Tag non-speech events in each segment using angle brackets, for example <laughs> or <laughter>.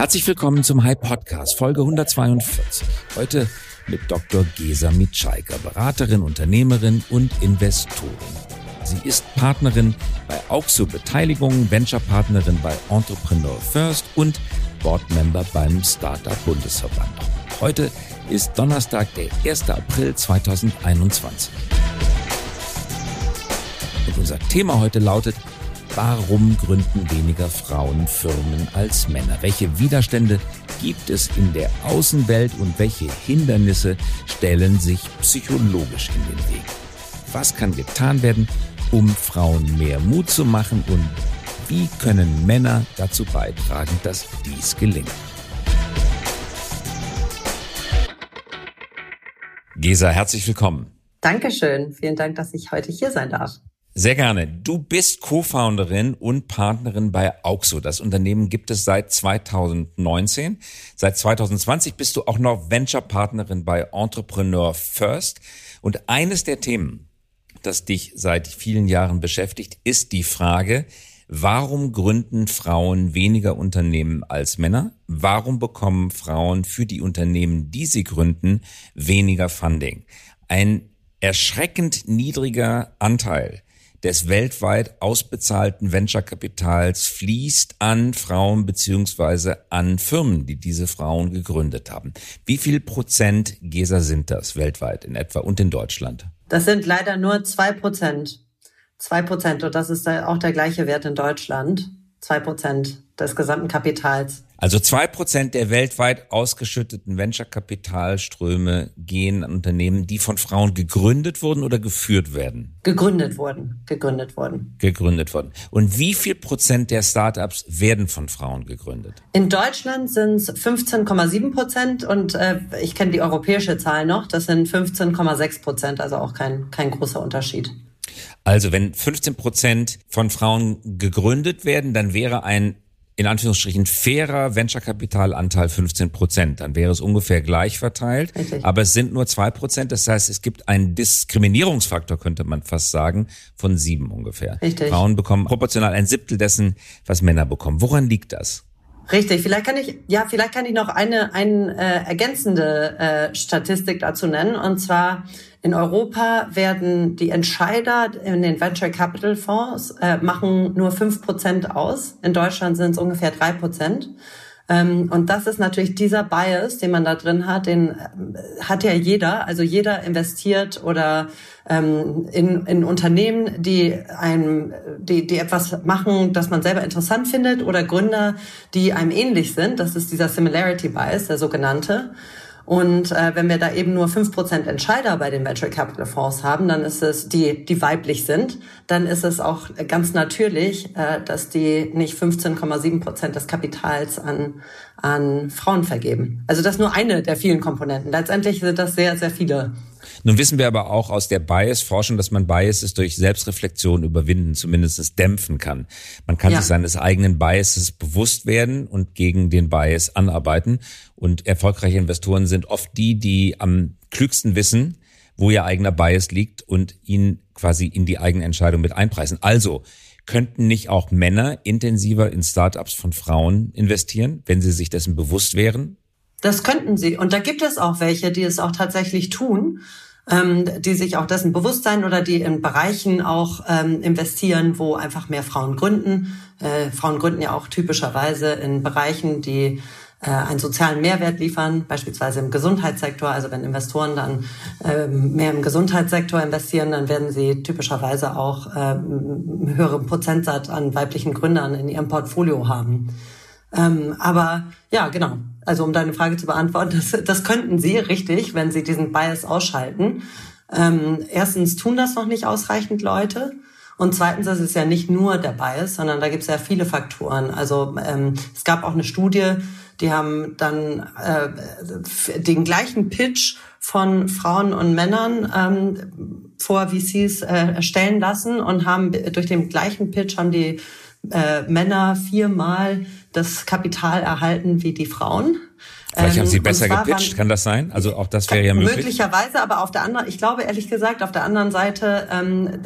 Herzlich willkommen zum Hype Podcast, Folge 142. Heute mit Dr. Gesa Mitschaiker, Beraterin, Unternehmerin und Investorin. Sie ist Partnerin bei Auxo Beteiligung, Venture-Partnerin bei Entrepreneur First und Boardmember beim Startup Bundesverband. Heute ist Donnerstag, der 1. April 2021. Und unser Thema heute lautet Warum gründen weniger Frauen Firmen als Männer? Welche Widerstände gibt es in der Außenwelt und welche Hindernisse stellen sich psychologisch in den Weg? Was kann getan werden, um Frauen mehr Mut zu machen und wie können Männer dazu beitragen, dass dies gelingt? Gesa, herzlich willkommen. Dankeschön. Vielen Dank, dass ich heute hier sein darf. Sehr gerne. Du bist Co-Founderin und Partnerin bei Auxo. Das Unternehmen gibt es seit 2019. Seit 2020 bist du auch noch Venture-Partnerin bei Entrepreneur First. Und eines der Themen, das dich seit vielen Jahren beschäftigt, ist die Frage, warum gründen Frauen weniger Unternehmen als Männer? Warum bekommen Frauen für die Unternehmen, die sie gründen, weniger Funding? Ein erschreckend niedriger Anteil des weltweit ausbezahlten Venture-Kapitals fließt an Frauen beziehungsweise an Firmen, die diese Frauen gegründet haben. Wie viel Prozent GESA sind das weltweit in etwa und in Deutschland? Das sind leider nur zwei Prozent. Zwei Prozent und das ist auch der gleiche Wert in Deutschland. Zwei Prozent des gesamten Kapitals. Also zwei Prozent der weltweit ausgeschütteten Venture-Kapitalströme gehen an Unternehmen, die von Frauen gegründet wurden oder geführt werden? Gegründet wurden. Gegründet wurden. Gegründet wurden. Und wie viel Prozent der Startups werden von Frauen gegründet? In Deutschland sind es 15,7 Prozent und äh, ich kenne die europäische Zahl noch. Das sind 15,6 Prozent, also auch kein, kein großer Unterschied. Also wenn 15 Prozent von Frauen gegründet werden, dann wäre ein in Anführungsstrichen fairer Venture-Kapitalanteil 15 Prozent. Dann wäre es ungefähr gleich verteilt. Richtig. Aber es sind nur zwei Prozent. Das heißt, es gibt einen Diskriminierungsfaktor, könnte man fast sagen, von sieben ungefähr. Richtig. Frauen bekommen proportional ein Siebtel dessen, was Männer bekommen. Woran liegt das? Richtig, vielleicht kann ich, ja, vielleicht kann ich noch eine, eine äh, ergänzende äh, Statistik dazu nennen. Und zwar in Europa werden die Entscheider in den Venture Capital Fonds äh, machen nur fünf Prozent aus. In Deutschland sind es ungefähr drei Prozent. Ähm, und das ist natürlich dieser Bias, den man da drin hat, den äh, hat ja jeder. Also jeder investiert oder ähm, in, in Unternehmen, die einem, die, die etwas machen, das man selber interessant findet, oder Gründer, die einem ähnlich sind. Das ist dieser Similarity Bias, der sogenannte. Und äh, wenn wir da eben nur fünf Prozent Entscheider bei den Venture Capital Fonds haben, dann ist es, die, die weiblich sind, dann ist es auch ganz natürlich, äh, dass die nicht 15,7 Prozent des Kapitals an, an Frauen vergeben. Also das nur eine der vielen Komponenten. Letztendlich sind das sehr, sehr viele nun wissen wir aber auch aus der Bias-Forschung, dass man Biases durch Selbstreflexion überwinden, zumindest dämpfen kann. Man kann ja. sich seines eigenen Biases bewusst werden und gegen den Bias anarbeiten. Und erfolgreiche Investoren sind oft die, die am klügsten wissen, wo ihr eigener Bias liegt und ihn quasi in die eigene Entscheidung mit einpreisen. Also, könnten nicht auch Männer intensiver in Startups von Frauen investieren, wenn sie sich dessen bewusst wären? Das könnten sie. Und da gibt es auch welche, die es auch tatsächlich tun, ähm, die sich auch dessen bewusst sein oder die in Bereichen auch ähm, investieren, wo einfach mehr Frauen gründen. Äh, Frauen gründen ja auch typischerweise in Bereichen, die äh, einen sozialen Mehrwert liefern, beispielsweise im Gesundheitssektor. Also wenn Investoren dann ähm, mehr im Gesundheitssektor investieren, dann werden sie typischerweise auch ähm, einen höheren Prozentsatz an weiblichen Gründern in ihrem Portfolio haben. Ähm, aber ja, genau. Also um deine Frage zu beantworten, <laughs> das, das könnten Sie richtig, wenn Sie diesen Bias ausschalten. Ähm, erstens tun das noch nicht ausreichend Leute. Und zweitens, das ist ja nicht nur der Bias, sondern da gibt es ja viele Faktoren. Also ähm, es gab auch eine Studie, die haben dann äh, den gleichen Pitch von Frauen und Männern ähm, vor VCs äh, erstellen lassen und haben durch den gleichen Pitch haben die äh, Männer viermal das Kapital erhalten wie die Frauen. Vielleicht haben sie ähm, besser gepitcht, kann das sein? Also auch das wäre ja möglich. Möglicherweise, aber auf der anderen, ich glaube ehrlich gesagt, auf der anderen Seite ähm,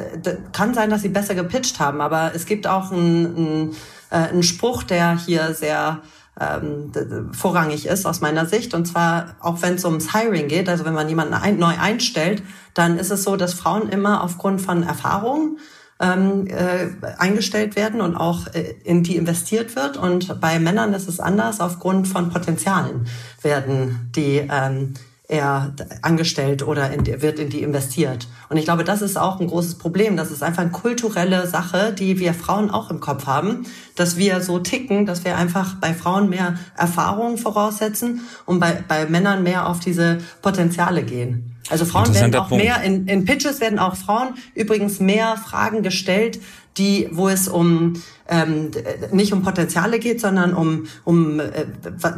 kann sein, dass sie besser gepitcht haben. Aber es gibt auch einen, einen, äh, Spruch, der hier sehr ähm, vorrangig ist aus meiner Sicht. Und zwar auch wenn es ums Hiring geht, also wenn man jemanden ein, neu einstellt, dann ist es so, dass Frauen immer aufgrund von Erfahrung ähm, äh, eingestellt werden und auch äh, in die investiert wird. Und bei Männern ist es anders. Aufgrund von Potenzialen werden die ähm, er angestellt oder in, wird in die investiert. Und ich glaube, das ist auch ein großes Problem. Das ist einfach eine kulturelle Sache, die wir Frauen auch im Kopf haben, dass wir so ticken, dass wir einfach bei Frauen mehr Erfahrung voraussetzen und bei, bei Männern mehr auf diese Potenziale gehen. Also Frauen werden auch Punkt. mehr, in, in Pitches werden auch Frauen übrigens mehr Fragen gestellt, die, wo es um ähm, nicht um Potenziale geht, sondern um, um äh,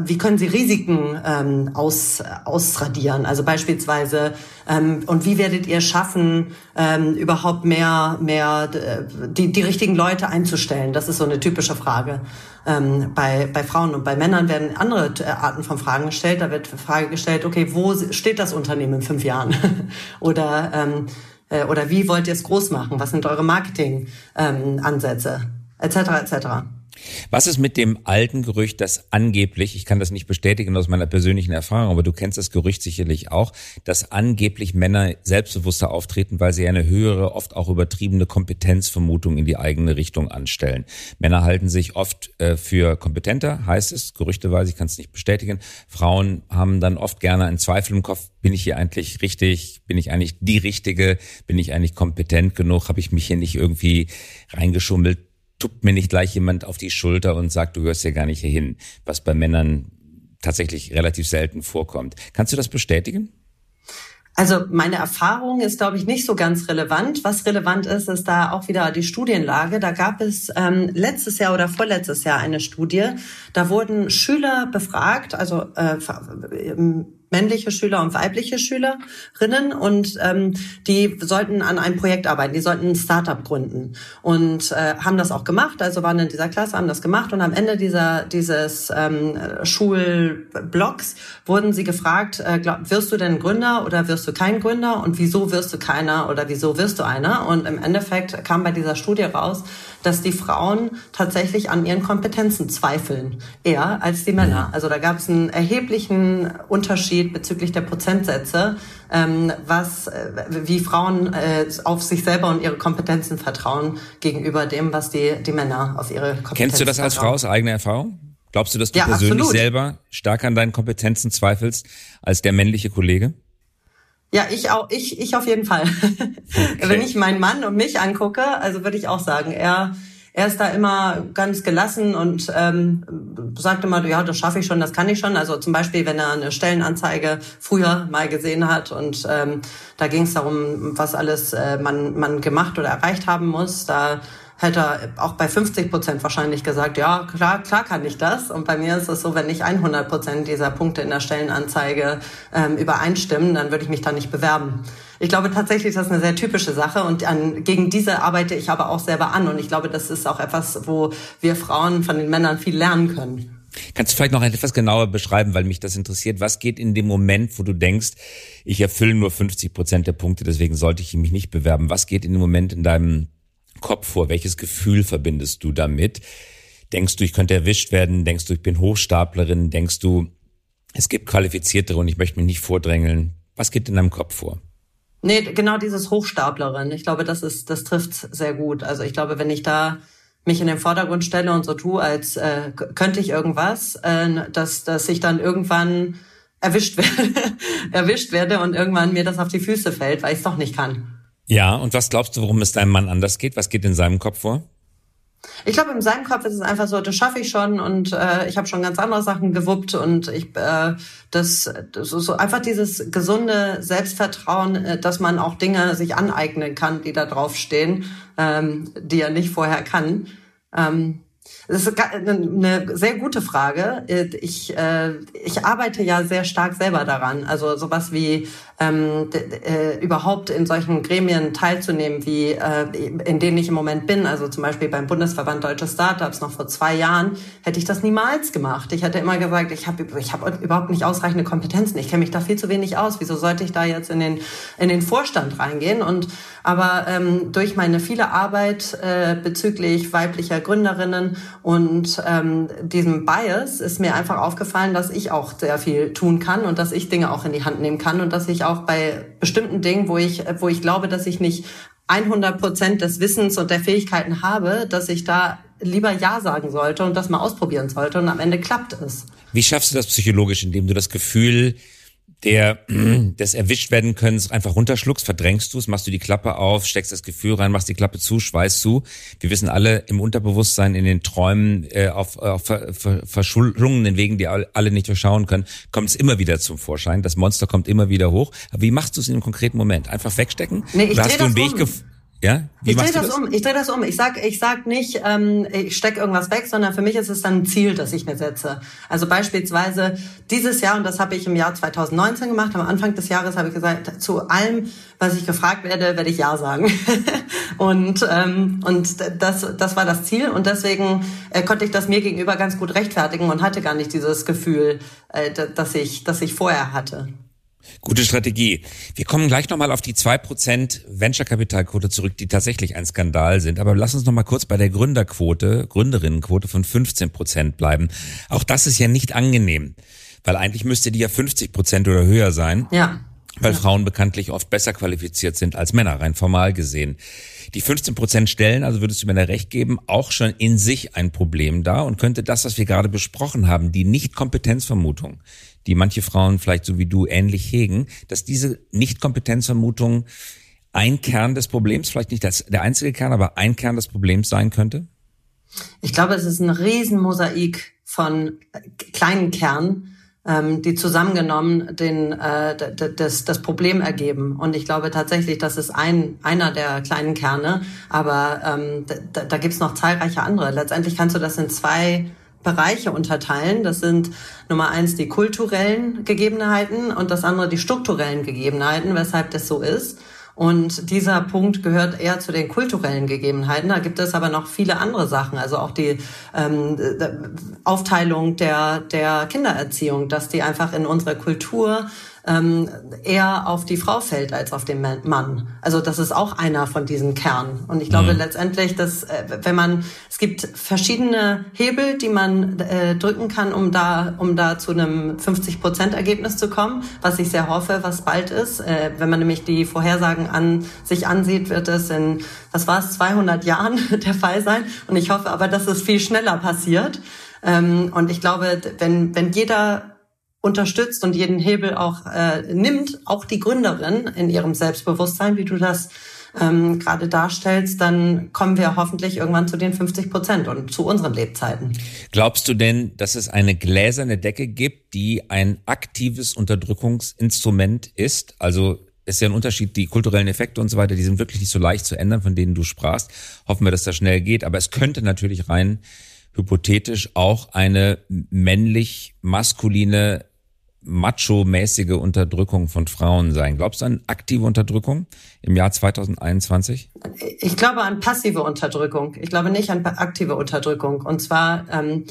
wie können Sie Risiken ähm, aus, ausradieren. Also beispielsweise, ähm, und wie werdet ihr schaffen, ähm, überhaupt mehr, mehr äh, die, die richtigen Leute einzustellen? Das ist so eine typische Frage. Ähm, bei, bei Frauen und bei Männern werden andere äh, Arten von Fragen gestellt. Da wird Frage gestellt, okay, wo steht das Unternehmen in fünf Jahren? <laughs> Oder ähm, äh, oder wie wollt ihr es groß machen? Was sind eure Marketing-Ansätze? Ähm, etc. etc. Was ist mit dem alten Gerücht, dass angeblich, ich kann das nicht bestätigen aus meiner persönlichen Erfahrung, aber du kennst das Gerücht sicherlich auch, dass angeblich Männer selbstbewusster auftreten, weil sie eine höhere, oft auch übertriebene Kompetenzvermutung in die eigene Richtung anstellen. Männer halten sich oft äh, für kompetenter, heißt es, gerüchteweise, ich kann es nicht bestätigen. Frauen haben dann oft gerne einen Zweifel im Kopf, bin ich hier eigentlich richtig, bin ich eigentlich die Richtige, bin ich eigentlich kompetent genug, habe ich mich hier nicht irgendwie reingeschummelt tuppt mir nicht gleich jemand auf die Schulter und sagt, du gehörst ja gar nicht hierhin, was bei Männern tatsächlich relativ selten vorkommt. Kannst du das bestätigen? Also meine Erfahrung ist, glaube ich, nicht so ganz relevant. Was relevant ist, ist da auch wieder die Studienlage. Da gab es ähm, letztes Jahr oder vorletztes Jahr eine Studie. Da wurden Schüler befragt, also äh, männliche Schüler und weibliche Schülerinnen und ähm, die sollten an einem Projekt arbeiten, die sollten ein Startup gründen. Und äh, haben das auch gemacht, also waren in dieser Klasse, haben das gemacht. Und am Ende dieser dieses ähm, Schulblocks wurden sie gefragt, äh, glaub, wirst du denn Gründer oder wirst du kein Gründer? Und wieso wirst du keiner oder wieso wirst du einer? Und im Endeffekt kam bei dieser Studie raus, dass die Frauen tatsächlich an ihren Kompetenzen zweifeln, eher als die Männer. Also da gab es einen erheblichen Unterschied bezüglich der Prozentsätze, ähm, was, äh, wie Frauen äh, auf sich selber und ihre Kompetenzen vertrauen gegenüber dem, was die, die Männer auf ihre Kompetenzen Kennst du das als vertrauen. Frau aus eigener Erfahrung? Glaubst du, dass du ja, persönlich absolut. selber stark an deinen Kompetenzen zweifelst als der männliche Kollege? Ja, ich auch, ich, ich auf jeden Fall. <laughs> Okay. Wenn ich meinen Mann und mich angucke, also würde ich auch sagen, er, er ist da immer ganz gelassen und ähm, sagt immer, ja, das schaffe ich schon, das kann ich schon. Also zum Beispiel, wenn er eine Stellenanzeige früher mal gesehen hat und ähm, da ging es darum, was alles äh, man, man gemacht oder erreicht haben muss, da hätte er auch bei 50 Prozent wahrscheinlich gesagt, ja, klar, klar kann ich das. Und bei mir ist es so, wenn nicht 100 Prozent dieser Punkte in der Stellenanzeige ähm, übereinstimmen, dann würde ich mich da nicht bewerben. Ich glaube tatsächlich, das ist eine sehr typische Sache und an, gegen diese arbeite ich aber auch selber an. Und ich glaube, das ist auch etwas, wo wir Frauen von den Männern viel lernen können. Kannst du vielleicht noch etwas genauer beschreiben, weil mich das interessiert? Was geht in dem Moment, wo du denkst, ich erfülle nur 50 Prozent der Punkte, deswegen sollte ich mich nicht bewerben? Was geht in dem Moment in deinem Kopf vor? Welches Gefühl verbindest du damit? Denkst du, ich könnte erwischt werden? Denkst du, ich bin Hochstaplerin? Denkst du, es gibt Qualifiziertere und ich möchte mich nicht vordrängeln? Was geht in deinem Kopf vor? Nee, genau dieses Hochstaplerin. Ich glaube, das ist, das trifft sehr gut. Also ich glaube, wenn ich da mich in den Vordergrund stelle und so tue, als äh, könnte ich irgendwas, äh, dass, dass ich dann irgendwann erwischt <laughs> werde, erwischt werde und irgendwann mir das auf die Füße fällt, weil ich es doch nicht kann. Ja, und was glaubst du, warum es deinem Mann anders geht? Was geht in seinem Kopf vor? Ich glaube, in seinem Kopf ist es einfach so, das schaffe ich schon und äh, ich habe schon ganz andere Sachen gewuppt und ich äh, das, das so einfach dieses gesunde Selbstvertrauen, äh, dass man auch Dinge sich aneignen kann, die da drauf stehen, ähm, die er nicht vorher kann. Ähm, das ist eine sehr gute Frage. Ich, äh, ich arbeite ja sehr stark selber daran. Also sowas wie ähm, äh, überhaupt in solchen Gremien teilzunehmen, wie äh, in denen ich im Moment bin. Also zum Beispiel beim Bundesverband Deutsche Startups noch vor zwei Jahren hätte ich das niemals gemacht. Ich hätte immer gesagt, ich habe ich hab überhaupt nicht ausreichende Kompetenzen. Ich kenne mich da viel zu wenig aus. Wieso sollte ich da jetzt in den in den Vorstand reingehen? Und aber ähm, durch meine viele Arbeit äh, bezüglich weiblicher Gründerinnen. Und ähm, diesem Bias ist mir einfach aufgefallen, dass ich auch sehr viel tun kann und dass ich Dinge auch in die Hand nehmen kann und dass ich auch bei bestimmten Dingen, wo ich, wo ich glaube, dass ich nicht 100 Prozent des Wissens und der Fähigkeiten habe, dass ich da lieber Ja sagen sollte und das mal ausprobieren sollte und am Ende klappt es. Wie schaffst du das psychologisch, indem du das Gefühl der <clears throat> des erwischt werden können einfach runterschluckst, verdrängst du es, machst du die Klappe auf, steckst das Gefühl rein, machst die Klappe zu, schweißt zu. Wir wissen alle im Unterbewusstsein, in den Träumen, äh, auf, auf ver, ver, verschlungenen Wegen, die alle nicht durchschauen können, kommt es immer wieder zum Vorschein. Das Monster kommt immer wieder hoch. Aber wie machst du es in einem konkreten Moment? Einfach wegstecken? Nee, ich Oder hast du einen Weg um. Ja? Wie ich drehe das, das, um. Ich drehe das um. Ich sag, ich sag nicht, ähm, ich stecke irgendwas weg, sondern für mich ist es dann ein Ziel, das ich mir setze. Also beispielsweise dieses Jahr und das habe ich im Jahr 2019 gemacht. Am Anfang des Jahres habe ich gesagt, zu allem, was ich gefragt werde, werde ich ja sagen. <laughs> und ähm, und das das war das Ziel und deswegen äh, konnte ich das mir gegenüber ganz gut rechtfertigen und hatte gar nicht dieses Gefühl, äh, dass ich das ich vorher hatte. Gute Strategie. Wir kommen gleich nochmal auf die zwei Prozent Venture-Kapitalquote zurück, die tatsächlich ein Skandal sind. Aber lass uns nochmal kurz bei der Gründerquote, Gründerinnenquote von 15 Prozent bleiben. Auch das ist ja nicht angenehm, weil eigentlich müsste die ja 50 Prozent oder höher sein. Ja. Weil ja. Frauen bekanntlich oft besser qualifiziert sind als Männer, rein formal gesehen. Die 15 Prozent stellen, also würdest du mir da recht geben, auch schon in sich ein Problem da und könnte das, was wir gerade besprochen haben, die Nicht-Kompetenzvermutung, die manche Frauen vielleicht so wie du ähnlich hegen, dass diese Nicht-Kompetenzvermutung ein Kern des Problems, vielleicht nicht das, der einzige Kern, aber ein Kern des Problems sein könnte? Ich glaube, es ist ein Riesenmosaik von kleinen Kernen, ähm, die zusammengenommen den, äh, das, das Problem ergeben. Und ich glaube tatsächlich, das ist ein, einer der kleinen Kerne, aber ähm, da, da gibt es noch zahlreiche andere. Letztendlich kannst du das in zwei Bereiche unterteilen. Das sind Nummer eins die kulturellen Gegebenheiten und das andere die strukturellen Gegebenheiten, weshalb das so ist. Und dieser Punkt gehört eher zu den kulturellen Gegebenheiten. Da gibt es aber noch viele andere Sachen, also auch die ähm, Aufteilung der, der Kindererziehung, dass die einfach in unserer Kultur ähm, eher auf die Frau fällt als auf den Mann. Also das ist auch einer von diesen Kernen. Und ich glaube mhm. letztendlich, dass äh, wenn man, es gibt verschiedene Hebel, die man äh, drücken kann, um da, um da zu einem 50 Prozent Ergebnis zu kommen, was ich sehr hoffe, was bald ist. Äh, wenn man nämlich die Vorhersagen an sich ansieht, wird es in, was war es, 200 Jahren <laughs> der Fall sein. Und ich hoffe aber, dass es viel schneller passiert. Ähm, und ich glaube, wenn, wenn jeder unterstützt und jeden Hebel auch äh, nimmt, auch die Gründerin in ihrem Selbstbewusstsein, wie du das ähm, gerade darstellst, dann kommen wir hoffentlich irgendwann zu den 50 Prozent und zu unseren Lebzeiten. Glaubst du denn, dass es eine gläserne Decke gibt, die ein aktives Unterdrückungsinstrument ist? Also ist ja ein Unterschied, die kulturellen Effekte und so weiter, die sind wirklich nicht so leicht zu ändern, von denen du sprachst. Hoffen wir, dass das schnell geht. Aber es könnte natürlich rein hypothetisch auch eine männlich-maskuline macho-mäßige Unterdrückung von Frauen sein. Glaubst du an aktive Unterdrückung im Jahr 2021? Ich glaube an passive Unterdrückung. Ich glaube nicht an aktive Unterdrückung. Und zwar, ähm,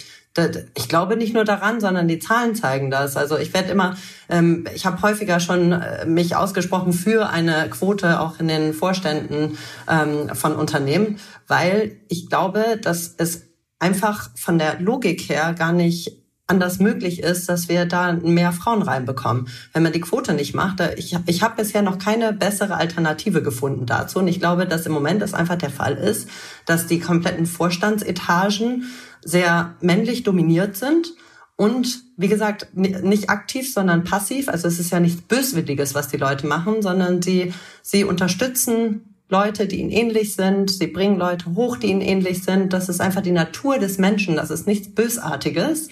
ich glaube nicht nur daran, sondern die Zahlen zeigen das. Also ich werde immer, ähm, ich habe häufiger schon äh, mich ausgesprochen für eine Quote auch in den Vorständen ähm, von Unternehmen, weil ich glaube, dass es einfach von der Logik her gar nicht anders möglich ist, dass wir da mehr Frauen reinbekommen. Wenn man die Quote nicht macht, ich, ich habe bisher noch keine bessere Alternative gefunden dazu. Und ich glaube, dass im Moment das einfach der Fall ist, dass die kompletten Vorstandsetagen sehr männlich dominiert sind. Und wie gesagt, nicht aktiv, sondern passiv. Also es ist ja nichts Böswilliges, was die Leute machen, sondern sie, sie unterstützen Leute, die ihnen ähnlich sind. Sie bringen Leute hoch, die ihnen ähnlich sind. Das ist einfach die Natur des Menschen. Das ist nichts Bösartiges.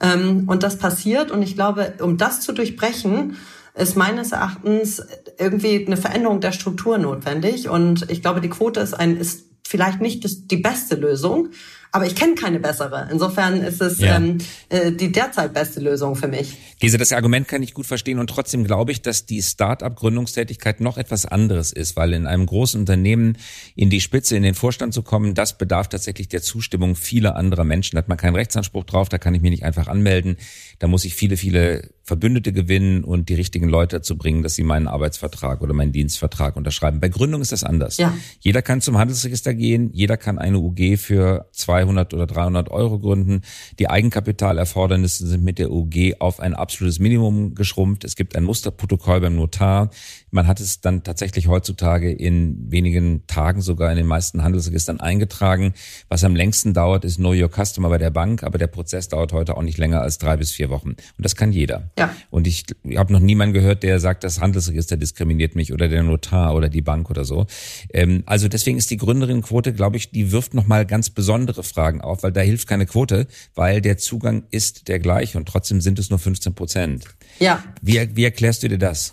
Ähm, und das passiert. Und ich glaube, um das zu durchbrechen, ist meines Erachtens irgendwie eine Veränderung der Struktur notwendig. Und ich glaube, die Quote ist ein, ist vielleicht nicht die beste Lösung, aber ich kenne keine bessere. Insofern ist es ja. ähm, äh, die derzeit beste Lösung für mich. Gese, das Argument kann ich gut verstehen und trotzdem glaube ich, dass die Start-up-Gründungstätigkeit noch etwas anderes ist, weil in einem großen Unternehmen in die Spitze, in den Vorstand zu kommen, das bedarf tatsächlich der Zustimmung vieler anderer Menschen. Da hat man keinen Rechtsanspruch drauf, da kann ich mich nicht einfach anmelden. Da muss ich viele, viele Verbündete gewinnen und die richtigen Leute dazu bringen, dass sie meinen Arbeitsvertrag oder meinen Dienstvertrag unterschreiben. Bei Gründung ist das anders. Ja. Jeder kann zum Handelsregister gehen, jeder kann eine UG für 200 oder 300 Euro gründen. Die Eigenkapitalerfordernisse sind mit der UG auf ein absolutes Minimum geschrumpft. Es gibt ein Musterprotokoll beim Notar. Man hat es dann tatsächlich heutzutage in wenigen Tagen sogar in den meisten Handelsregistern eingetragen. Was am längsten dauert, ist Know Your Customer bei der Bank, aber der Prozess dauert heute auch nicht länger als drei bis vier Wochen. Und das kann jeder. Ja. Und ich habe noch niemanden gehört, der sagt, das Handelsregister diskriminiert mich oder der Notar oder die Bank oder so. Ähm, also deswegen ist die Gründerinnenquote, glaube ich, die wirft nochmal ganz besondere Fragen auf, weil da hilft keine Quote, weil der Zugang ist der gleiche und trotzdem sind es nur 15 Prozent. Ja. Wie, wie erklärst du dir das?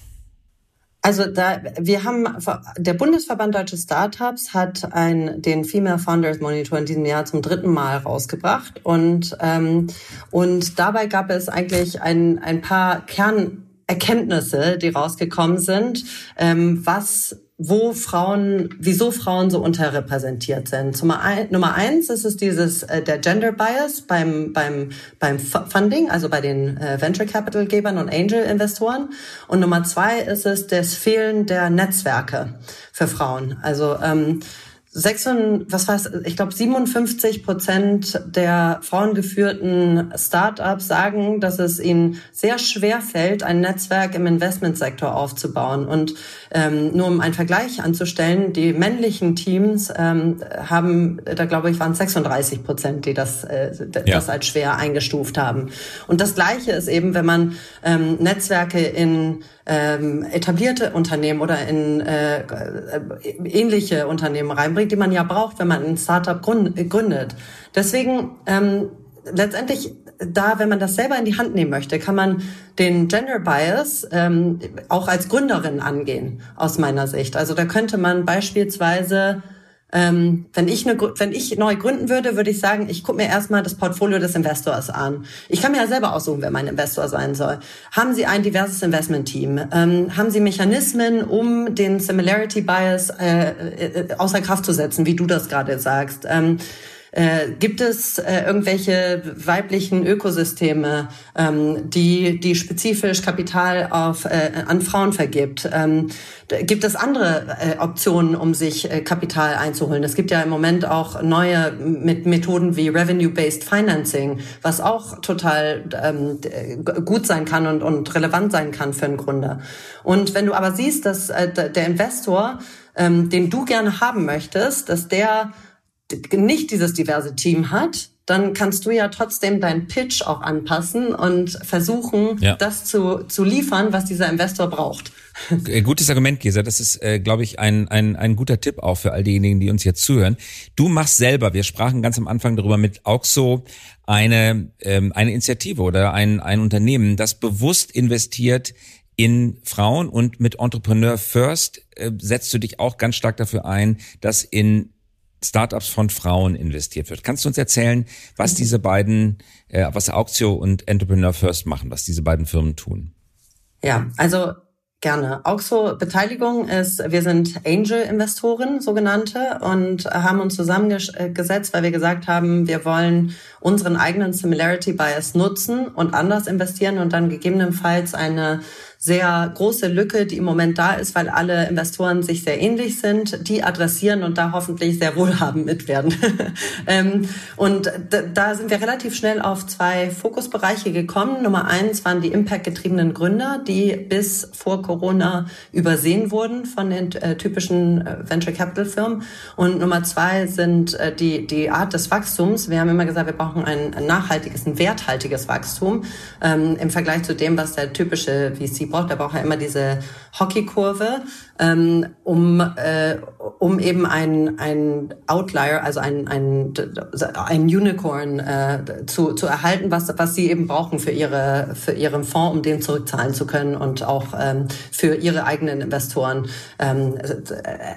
Also da, wir haben, der Bundesverband Deutsche Startups hat ein, den Female Founders Monitor in diesem Jahr zum dritten Mal rausgebracht und, ähm, und dabei gab es eigentlich ein, ein paar Kernerkenntnisse, die rausgekommen sind, ähm, was wo Frauen, wieso Frauen so unterrepräsentiert sind. Nummer, ein, Nummer eins ist es dieses äh, der Gender Bias beim beim beim Funding, also bei den äh, Venture Capital Gebern und Angel Investoren. Und Nummer zwei ist es das Fehlen der Netzwerke für Frauen. Also ähm, 6, was war's, ich glaube 57 Prozent der frauengeführten Startups sagen, dass es ihnen sehr schwer fällt, ein Netzwerk im Investmentsektor aufzubauen. Und ähm, nur um einen Vergleich anzustellen, die männlichen Teams ähm, haben, da glaube ich, waren 36 Prozent, die das, äh, ja. das als schwer eingestuft haben. Und das Gleiche ist eben, wenn man ähm, Netzwerke in ähm, etablierte Unternehmen oder in äh, äh, ähnliche Unternehmen reinbringt, die man ja braucht, wenn man ein Startup gründet. Deswegen ähm, letztendlich da, wenn man das selber in die Hand nehmen möchte, kann man den Gender Bias ähm, auch als Gründerin angehen, aus meiner Sicht. Also da könnte man beispielsweise ähm, wenn ich eine, wenn ich neu gründen würde, würde ich sagen, ich gucke mir erstmal das Portfolio des Investors an. Ich kann mir ja selber aussuchen, wer mein Investor sein soll. Haben Sie ein diverses Investment-Team? Ähm, haben Sie Mechanismen, um den Similarity Bias äh, äh, außer Kraft zu setzen, wie du das gerade sagst? Ähm, äh, gibt es äh, irgendwelche weiblichen Ökosysteme, ähm, die, die spezifisch Kapital auf, äh, an Frauen vergibt? Ähm, gibt es andere äh, Optionen, um sich äh, Kapital einzuholen? Es gibt ja im Moment auch neue mit Methoden wie Revenue-Based Financing, was auch total ähm, gut sein kann und, und relevant sein kann für einen Gründer. Und wenn du aber siehst, dass äh, der Investor, ähm, den du gerne haben möchtest, dass der nicht dieses diverse Team hat, dann kannst du ja trotzdem deinen Pitch auch anpassen und versuchen, ja. das zu, zu liefern, was dieser Investor braucht. <laughs> Äh, gutes Argument, Gesa. Das ist, äh, glaube ich, ein, ein, ein guter Tipp auch für all diejenigen, die uns jetzt zuhören. Du machst selber, wir sprachen ganz am Anfang darüber mit Auxo, eine, ähm, eine Initiative oder ein, ein Unternehmen, das bewusst investiert in Frauen und mit Entrepreneur First äh, setzt du dich auch ganz stark dafür ein, dass in Startups von Frauen investiert wird. Kannst du uns erzählen, was mhm. diese beiden, äh, was Auxio und Entrepreneur First machen, was diese beiden Firmen tun? Ja, also Gerne. Auxo Beteiligung ist, wir sind Angel-Investoren, sogenannte, und haben uns zusammengesetzt, weil wir gesagt haben, wir wollen unseren eigenen Similarity Bias nutzen und anders investieren und dann gegebenenfalls eine sehr große Lücke, die im Moment da ist, weil alle Investoren sich sehr ähnlich sind, die adressieren und da hoffentlich sehr wohlhabend mit werden. <laughs> Ähm, und da sind wir relativ schnell auf zwei Fokusbereiche gekommen. Nummer eins waren die Impact-getriebenen Gründer, die bis vor Corona übersehen wurden von den äh, typischen äh, Venture Capital Firmen. Und Nummer zwei sind äh, die, die Art des Wachstums. Wir haben immer gesagt, wir brauchen ein, nachhaltiges, ein werthaltiges Wachstum ähm, im Vergleich zu dem, was der typische VC braucht. Er braucht ja immer diese Hockeykurve, ähm, um, äh, um eben ein, ein Outlier, also ein, ein, ein Unicorn äh, zu, zu erhalten, was, was sie eben brauchen für, ihre, für ihren Fonds, um den zurückzahlen zu können und auch ähm, für ihre eigenen Investoren ähm,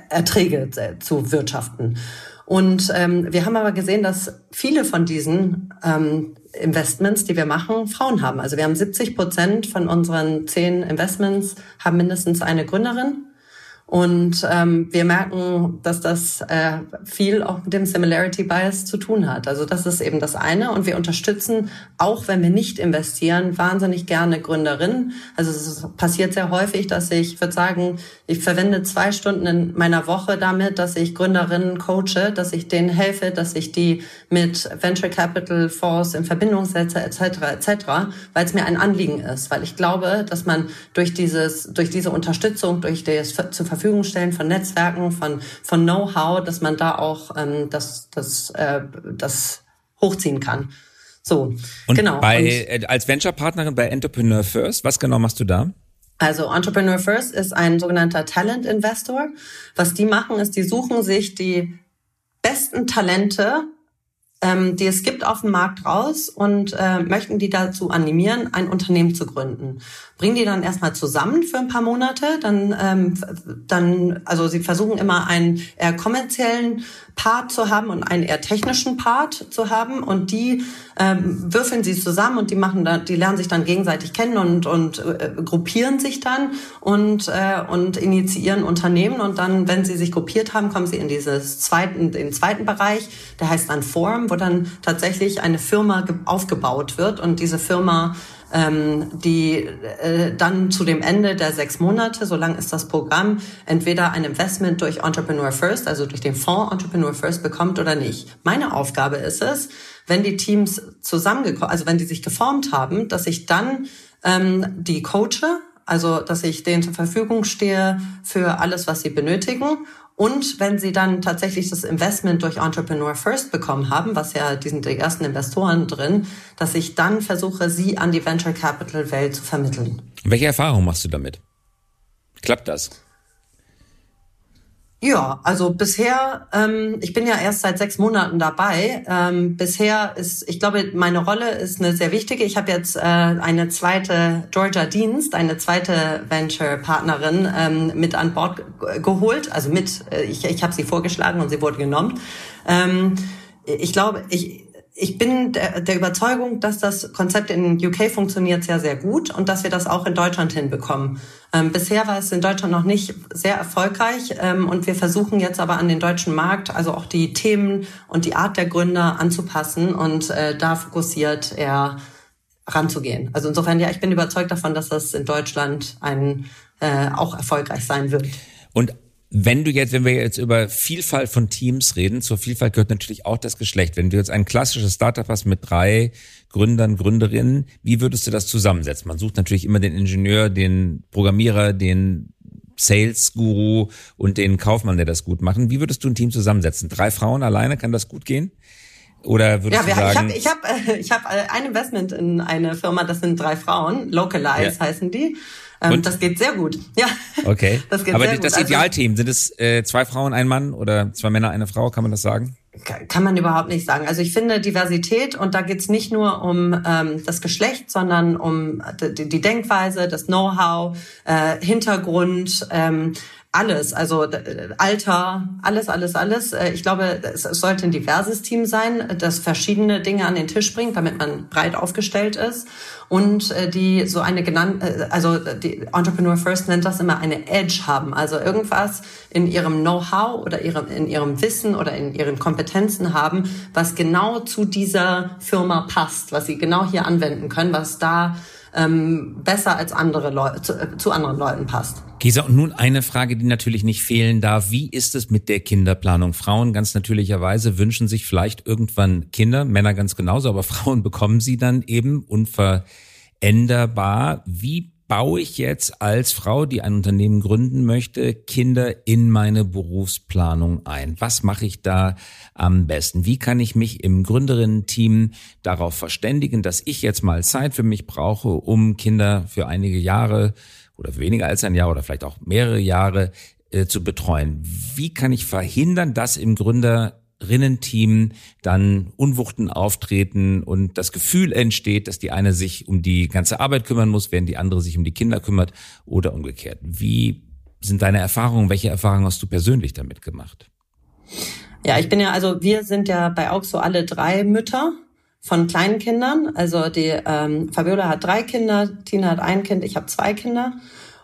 Erträge zu wirtschaften. Und ähm, wir haben aber gesehen, dass viele von diesen ähm, Investments, die wir machen, Frauen haben. Also wir haben 70 Prozent von unseren zehn Investments haben mindestens eine Gründerin. Und ähm, wir merken, dass das äh, viel auch mit dem Similarity Bias zu tun hat. Also das ist eben das eine. Und wir unterstützen, auch wenn wir nicht investieren, wahnsinnig gerne Gründerinnen. Also es passiert sehr häufig, dass ich, würde sagen, ich verwende zwei Stunden in meiner Woche damit, dass ich Gründerinnen coache, dass ich denen helfe, dass ich die mit Venture Capital Fonds in Verbindung setze, etc., etc., weil es mir ein Anliegen ist. Weil ich glaube, dass man durch dieses, durch diese Unterstützung, durch das zur Verfügung stellen von Netzwerken, von, von Know-how, dass man da auch ähm, das, das, äh, das hochziehen kann. So, und genau. Bei, und, äh, als Venture-Partnerin bei Entrepreneur First, was genau machst du da? Also Entrepreneur First ist ein sogenannter Talent Investor. Was die machen, ist, die suchen sich die besten Talente ähm, die es gibt auf dem Markt raus und äh, möchten die dazu animieren, ein Unternehmen zu gründen. Bringen die dann erstmal zusammen für ein paar Monate, dann, ähm, dann, also sie versuchen immer einen eher kommerziellen Part zu haben und einen eher technischen Part zu haben und die ähm, würfeln sie zusammen und die machen da, die lernen sich dann gegenseitig kennen und und äh, gruppieren sich dann und äh, und initiieren Unternehmen und dann, wenn sie sich gruppiert haben, kommen sie in dieses zweiten, den zweiten Bereich, der heißt dann Form, wo dann tatsächlich eine Firma aufgebaut wird und diese Firma ähm, die äh, dann zu dem Ende der sechs Monate, so lang ist das Programm, entweder ein Investment durch Entrepreneur First, also durch den Fonds Entrepreneur First bekommt oder nicht. Meine Aufgabe ist es, wenn die Teams zusammengekommen, also wenn die sich geformt haben, dass ich dann ähm, die coache, also dass ich denen zur Verfügung stehe für alles, was sie benötigen und wenn sie dann tatsächlich das Investment durch Entrepreneur First bekommen haben, was ja, die sind die ersten Investoren drin, dass ich dann versuche, sie an die Venture Capital Welt zu vermitteln. Welche Erfahrung machst du damit? Klappt das? Ja, also bisher, ähm, ich bin ja erst seit sechs Monaten dabei. Ähm, bisher ist, ich glaube, meine Rolle ist eine sehr wichtige. Ich habe jetzt äh, eine zweite Georgia Dienst, eine zweite Venture-Partnerin ähm, mit an Bord geholt. Also mit, äh, ich, ich habe sie vorgeschlagen und sie wurde genommen. Ähm, ich glaube, ich, ich bin der, der Überzeugung, dass das Konzept in UK funktioniert sehr, sehr gut und dass wir das auch in Deutschland hinbekommen. Ähm, bisher war es in Deutschland noch nicht sehr erfolgreich ähm, und wir versuchen jetzt aber an den deutschen Markt, also auch die Themen und die Art der Gründer anzupassen und äh, da fokussiert eher ranzugehen. Also insofern, ja, ich bin überzeugt davon, dass das in Deutschland ein, äh, auch erfolgreich sein wird. Und wenn du jetzt, wenn wir jetzt über Vielfalt von Teams reden, zur Vielfalt gehört natürlich auch das Geschlecht. Wenn du jetzt ein klassisches Startup hast mit drei Gründern, Gründerinnen, wie würdest du das zusammensetzen? Man sucht natürlich immer den Ingenieur, den Programmierer, den Sales-Guru und den Kaufmann, der das gut machen. Wie würdest du ein Team zusammensetzen? Drei Frauen alleine, kann das gut gehen? Oder würdest ja, du sagen? Ich habe ich hab, ich hab ein Investment in eine Firma, das sind drei Frauen, Localize ja. heißen die. Ähm, das geht sehr gut. Ja. Okay. <laughs> Das geht Aber sehr das gut. Also Idealteam, sind es äh, zwei Frauen, ein Mann oder zwei Männer, eine Frau? Kann man das sagen? Kann man überhaupt nicht sagen. Also ich finde Diversität und da geht's nicht nur um ähm, das Geschlecht, sondern um die, die Denkweise, das Know-how, äh, Hintergrund, ähm, alles, also Alter, alles, alles, alles. Äh, ich glaube, es sollte ein diverses Team sein, das verschiedene Dinge an den Tisch bringt, damit man breit aufgestellt ist. Und äh, die so eine genannt, äh, also die Entrepreneur First nennt das immer eine Edge haben, also irgendwas in ihrem Know-how oder ihrem, in ihrem Wissen oder in ihren Kompetenzen haben, was genau zu dieser Firma passt, was sie genau hier anwenden können, was da ähm, besser als andere Leute zu, äh, zu anderen Leuten passt. Gesa, und nun eine Frage, die natürlich nicht fehlen darf. Wie ist es mit der Kinderplanung? Frauen ganz natürlicherweise wünschen sich vielleicht irgendwann Kinder, Männer ganz genauso, aber <laughs> Frauen bekommen sie dann eben unveränderbar. Wie baue ich jetzt als Frau, die ein Unternehmen gründen möchte, Kinder in meine Berufsplanung ein? Was mache ich da am besten? Wie kann ich mich im Gründerinnen-Team darauf verständigen, dass ich jetzt mal Zeit für mich brauche, um Kinder für einige Jahre oder weniger als ein Jahr oder vielleicht auch mehrere Jahre äh, zu betreuen? Wie kann ich verhindern, dass im Gründer Rinnenteam dann Unwuchten auftreten und das Gefühl entsteht, dass die eine sich um die ganze Arbeit kümmern muss, während die andere sich um die Kinder kümmert oder umgekehrt. Wie sind deine Erfahrungen? Welche Erfahrungen hast du persönlich damit gemacht? Ja, ich bin ja, also wir sind ja bei Auxo alle drei Mütter von kleinen Kindern. Also die ähm, Fabiola hat drei Kinder, Tina hat ein Kind, ich habe zwei Kinder.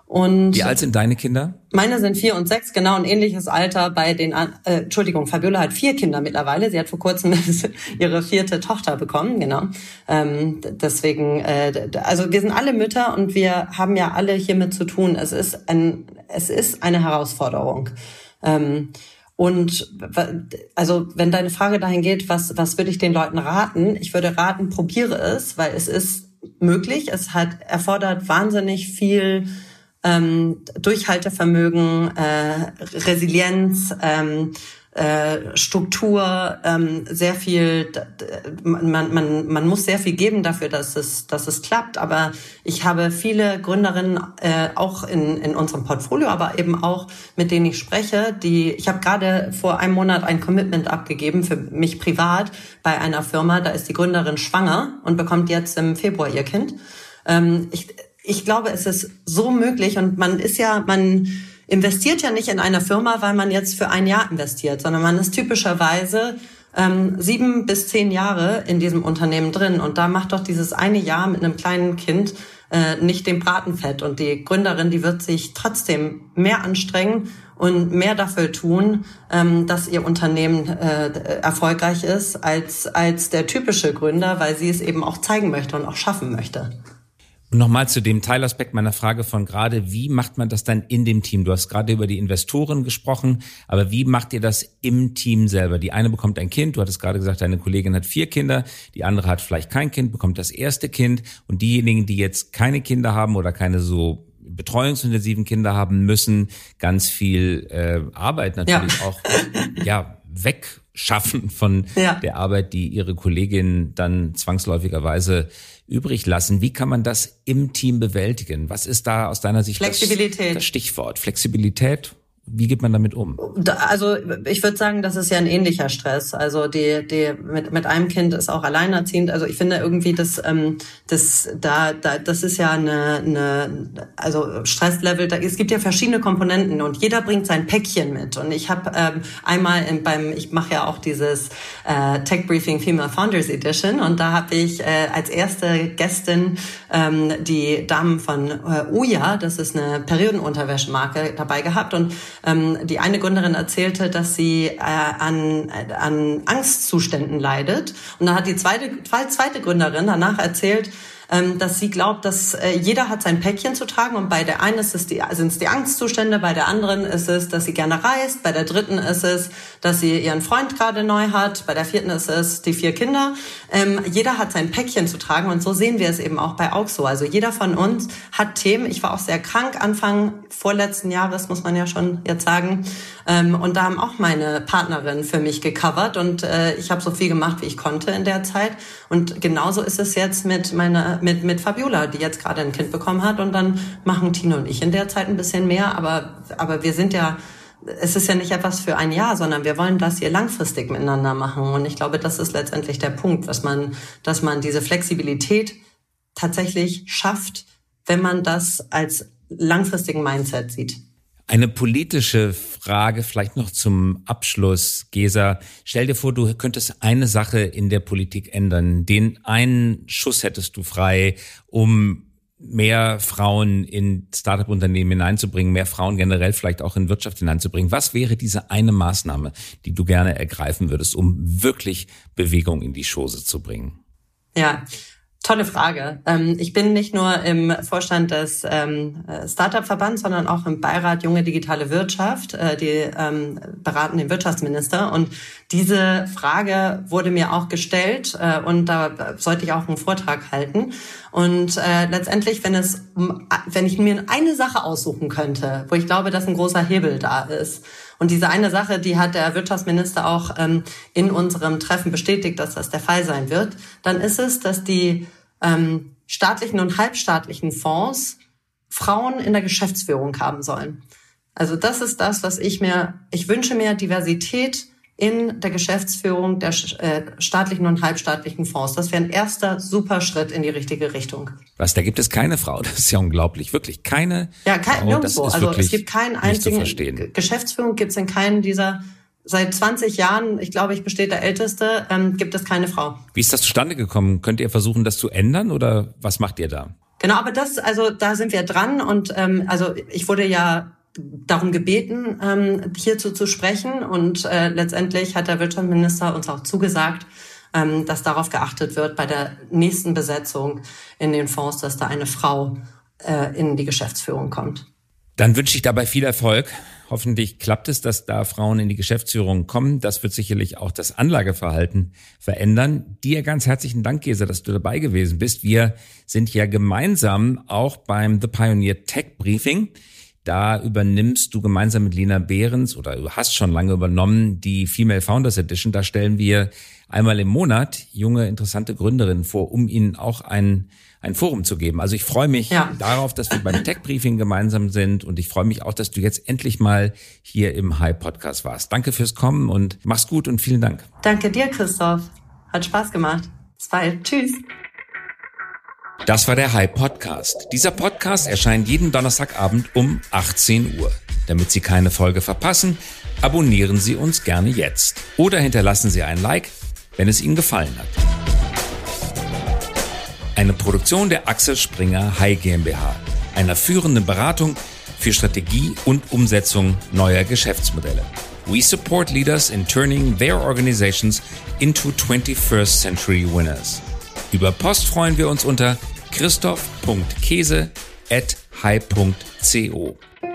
Und Wie alt sind deine Kinder? Meine sind vier und sechs, genau ein ähnliches Alter bei den, äh, Entschuldigung, Fabiola hat vier Kinder mittlerweile. Sie hat vor kurzem <laughs> ihre vierte Tochter bekommen, genau. Ähm, deswegen, äh, also wir sind alle Mütter und wir haben ja alle hiermit zu tun. Es ist ein, es ist eine Herausforderung. Ähm, und also wenn deine Frage dahin geht, was, was würde ich den Leuten raten? Ich würde raten, probiere es, weil es ist möglich. Es hat erfordert wahnsinnig viel ähm, Durchhaltevermögen, äh, Resilienz, ähm, äh, Struktur, ähm, sehr viel, man, man, man muss sehr viel geben dafür, dass es, dass es klappt. Aber ich habe viele Gründerinnen äh, auch in, in unserem Portfolio, aber eben auch mit denen ich spreche, die, ich habe gerade vor einem Monat ein Commitment abgegeben für mich privat bei einer Firma, da ist die Gründerin schwanger und bekommt jetzt im Februar ihr Kind. Ähm, ich, ich glaube, es ist so möglich und man ist ja, man investiert ja nicht in eine Firma, weil man jetzt für ein Jahr investiert, sondern man ist typischerweise ähm, sieben bis zehn Jahre in diesem Unternehmen drin und da macht doch dieses eine Jahr mit einem kleinen Kind äh, nicht den Bratenfett und die Gründerin, die wird sich trotzdem mehr anstrengen und mehr dafür tun, ähm, dass ihr Unternehmen äh, erfolgreich ist als als der typische Gründer, weil sie es eben auch zeigen möchte und auch schaffen möchte. Und nochmal zu dem Teilaspekt meiner Frage von gerade, wie macht man das dann in dem Team? Du hast gerade über die Investoren gesprochen, aber wie macht ihr das im Team selber? Die eine bekommt ein Kind, du hattest gerade gesagt, deine Kollegin hat vier Kinder, die andere hat vielleicht kein Kind, bekommt das erste Kind und diejenigen, die jetzt keine Kinder haben oder keine so betreuungsintensiven Kinder haben, müssen ganz viel äh, Arbeit natürlich ja. auch ja wegschaffen von ja. der Arbeit, die ihre Kollegin dann zwangsläufigerweise übrig lassen. Wie kann man das im Team bewältigen? Was ist da aus deiner Sicht Flexibilität. Das, das Stichwort? Flexibilität? Wie geht man damit um? Also ich würde sagen, das ist ja ein ähnlicher Stress. Also die, die mit, mit einem Kind ist auch alleinerziehend. Also ich finde irgendwie, das, ähm, das, da, da, das ist ja eine, eine also Stresslevel. Da, es gibt ja verschiedene Komponenten und jeder bringt sein Päckchen mit. Und ich habe ähm, einmal in, beim, ich mache ja auch dieses äh, Tech Briefing Female Founders Edition und da habe ich äh, als erste Gästin ähm, die Damen von äh, Uja, das ist eine Periodenunterwäschemarke, dabei gehabt und ähm, die eine Gründerin erzählte, dass sie äh, an, an Angstzuständen leidet. Und dann hat die zweite, zweite Gründerin danach erzählt, dass sie glaubt, dass äh, jeder hat sein Päckchen zu tragen und bei der einen ist es die, sind es die Angstzustände, bei der anderen ist es, dass sie gerne reist, bei der dritten ist es, dass sie ihren Freund gerade neu hat, bei der vierten ist es die vier Kinder. Ähm, jeder hat sein Päckchen zu tragen und so sehen wir es eben auch bei Auxo. Also jeder von uns hat Themen. Ich war auch sehr krank Anfang vorletzten Jahres, muss man ja schon jetzt sagen. Ähm, und da haben auch meine Partnerin für mich gecovert und äh, ich habe so viel gemacht, wie ich konnte in der Zeit. Und genauso ist es jetzt mit meiner, mit, mit Fabiola, die jetzt gerade ein Kind bekommen hat. Und dann machen Tino und ich in der Zeit ein bisschen mehr. Aber, aber wir sind ja, es ist ja nicht etwas für ein Jahr, sondern wir wollen das hier langfristig miteinander machen. Und ich glaube, das ist letztendlich der Punkt, dass man, dass man diese Flexibilität tatsächlich schafft, wenn man das als langfristigen Mindset sieht. Eine politische Frage vielleicht noch zum Abschluss, Gesa. Stell dir vor, du könntest eine Sache in der Politik ändern. Den einen Schuss hättest du frei, um mehr Frauen in Startup-Unternehmen hineinzubringen, mehr Frauen generell vielleicht auch in Wirtschaft hineinzubringen. Was wäre diese eine Maßnahme, die du gerne ergreifen würdest, um wirklich Bewegung in die Chose zu bringen? Ja, Tolle Frage. Ähm, ich bin nicht nur im Vorstand des ähm, Startup-Verbands, sondern auch im Beirat Junge Digitale Wirtschaft. Äh, die ähm, beraten den Wirtschaftsminister. Und diese Frage wurde mir auch gestellt äh, und da sollte ich auch einen Vortrag halten. Und äh, letztendlich, wenn es, wenn ich mir eine Sache aussuchen könnte, wo ich glaube, dass ein großer Hebel da ist, und diese eine Sache, die hat der Wirtschaftsminister auch ähm, in unserem Treffen bestätigt, dass das der Fall sein wird. Dann ist es, dass die ähm, staatlichen und halbstaatlichen Fonds Frauen in der Geschäftsführung haben sollen. Also das ist das, was ich mir, ich wünsche mir Diversität in der Geschäftsführung der äh, staatlichen und halbstaatlichen Fonds. Das wäre ein erster super Schritt in die richtige Richtung. Was, da gibt es keine Frau? <laughs> Das ist ja unglaublich, wirklich keine. Ja, kein, Frau, nirgendwo. Also es gibt keinen einzigen Geschäftsführung gibt es in keinen dieser Seit 20 Jahren, ich glaube, ich besteht der Älteste, ähm, gibt es keine Frau. Wie ist das zustande gekommen? Könnt ihr versuchen, das zu ändern oder was macht ihr da? Genau, aber das, also da sind wir dran und ähm, also ich wurde ja darum gebeten, ähm, hierzu zu sprechen und äh, letztendlich hat der Wirtschaftsminister uns auch zugesagt, ähm, dass darauf geachtet wird bei der nächsten Besetzung in den Fonds, dass da eine Frau äh, in die Geschäftsführung kommt. Dann wünsche ich dabei viel Erfolg. Hoffentlich klappt es, dass da Frauen in die Geschäftsführung kommen. Das wird sicherlich auch das Anlageverhalten verändern. Dir ganz herzlichen Dank, Gesa, dass du dabei gewesen bist. Wir sind ja gemeinsam auch beim The Pioneer Tech Briefing. Da übernimmst du gemeinsam mit Lina Behrens oder du hast schon lange übernommen die Female Founders Edition. Da stellen wir einmal im Monat junge, interessante Gründerinnen vor, um ihnen auch ein, ein Forum zu geben. Also ich freue mich ja. darauf, dass wir beim Tech Briefing gemeinsam sind und ich freue mich auch, dass du jetzt endlich mal hier im High Podcast warst. Danke fürs Kommen und mach's gut und vielen Dank. Danke dir, Christoph. Hat Spaß gemacht. Bis bald. Tschüss. Das war der High Podcast. Dieser Podcast erscheint jeden Donnerstagabend um 18 Uhr. Damit Sie keine Folge verpassen, abonnieren Sie uns gerne jetzt oder hinterlassen Sie ein Like, wenn es Ihnen gefallen hat. Eine Produktion der Axel Springer High GmbH, einer führenden Beratung für Strategie und Umsetzung neuer Geschäftsmodelle. We support leaders in turning their organizations into 21st century winners. Über Post freuen wir uns unter christoph.käse at high.co.